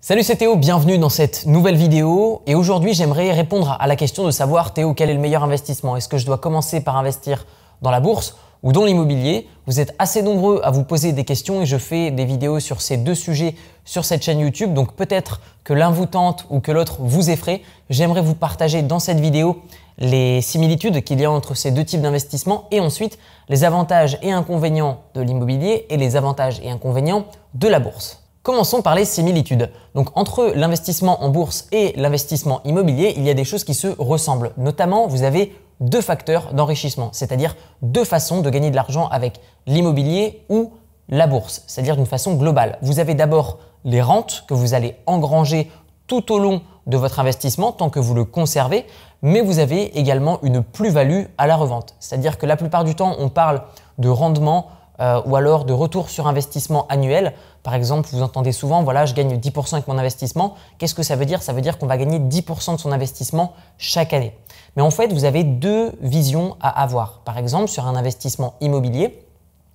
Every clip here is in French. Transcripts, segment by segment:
Salut c'est Théo, bienvenue dans cette nouvelle vidéo et aujourd'hui j'aimerais répondre à la question de savoir Théo quel est le meilleur investissement? Est-ce que je dois commencer par investir dans la bourse ou dans l'immobilier? Vous êtes assez nombreux à vous poser des questions et je fais des vidéos sur ces deux sujets sur cette chaîne YouTube donc peut-être que l'un vous tente ou que l'autre vous effraie. J'aimerais vous partager dans cette vidéo les similitudes qu'il y a entre ces deux types d'investissements et ensuite les avantages et inconvénients de l'immobilier et les avantages et inconvénients de la bourse. Commençons par les similitudes. Donc entre l'investissement en bourse et l'investissement immobilier, il y a des choses qui se ressemblent. Notamment, vous avez deux facteurs d'enrichissement, c'est-à-dire deux façons de gagner de l'argent avec l'immobilier ou la bourse, c'est-à-dire d'une façon globale. Vous avez d'abord les rentes que vous allez engranger tout au long de votre investissement tant que vous le conservez, mais vous avez également une plus-value à la revente. C'est-à-dire que la plupart du temps, on parle de rendement euh, ou alors de retour sur investissement annuel. Par exemple, vous entendez souvent, voilà, je gagne 10% avec mon investissement. Qu'est-ce que ça veut dire? Ça veut dire qu'on va gagner 10% de son investissement chaque année. Mais en fait, vous avez deux visions à avoir. Par exemple, sur un investissement immobilier,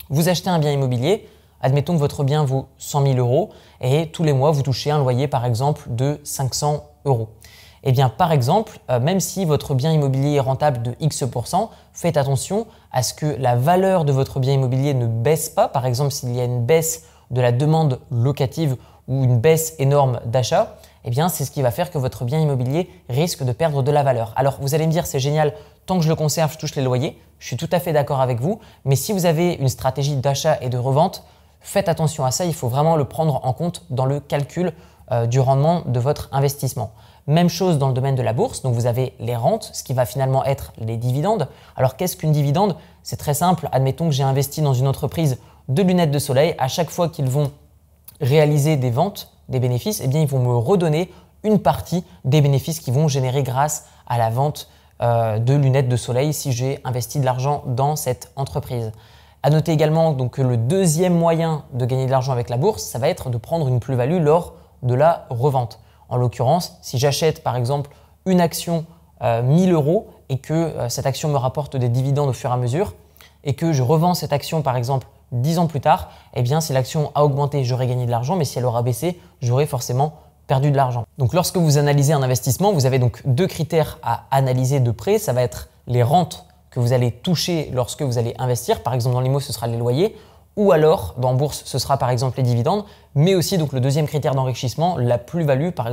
vous achetez un bien immobilier, admettons que votre bien vaut 100 000 euros et tous les mois, vous touchez un loyer, par exemple, de 500 euros. Eh bien, par exemple, euh, même si votre bien immobilier est rentable de X%, faites attention à ce que la valeur de votre bien immobilier ne baisse pas. Par exemple, s'il y a une baisse de la demande locative ou une baisse énorme d'achat, eh bien, c'est ce qui va faire que votre bien immobilier risque de perdre de la valeur. Alors, vous allez me dire, c'est génial, tant que je le conserve, je touche les loyers. Je suis tout à fait d'accord avec vous. Mais si vous avez une stratégie d'achat et de revente, faites attention à ça. Il faut vraiment le prendre en compte dans le calcul euh, du rendement de votre investissement. Même chose dans le domaine de la bourse, donc vous avez les rentes, ce qui va finalement être les dividendes. Alors qu'est-ce qu'une dividende? C'est très simple, admettons que j'ai investi dans une entreprise de lunettes de soleil, à chaque fois qu'ils vont réaliser des ventes, des bénéfices, eh bien ils vont me redonner une partie des bénéfices qu'ils vont générer grâce à la vente euh, de lunettes de soleil si j'ai investi de l'argent dans cette entreprise. À noter également que le deuxième moyen de gagner de l'argent avec la bourse, ça va être de prendre une plus-value lors de la revente. En l'occurrence, si j'achète par exemple une action 1000 euh, euros et que euh, cette action me rapporte des dividendes au fur et à mesure et que je revends cette action par exemple 10 ans plus tard, eh bien si l'action a augmenté, j'aurai gagné de l'argent, mais si elle aura baissé, j'aurai forcément perdu de l'argent. Donc lorsque vous analysez un investissement, vous avez donc deux critères à analyser de près. Ça va être les rentes que vous allez toucher lorsque vous allez investir. Par exemple, dans l'IMO, ce sera les loyers ou alors dans bourse, ce sera par exemple les dividendes, mais aussi donc le deuxième critère d'enrichissement, la plus-value, par exemple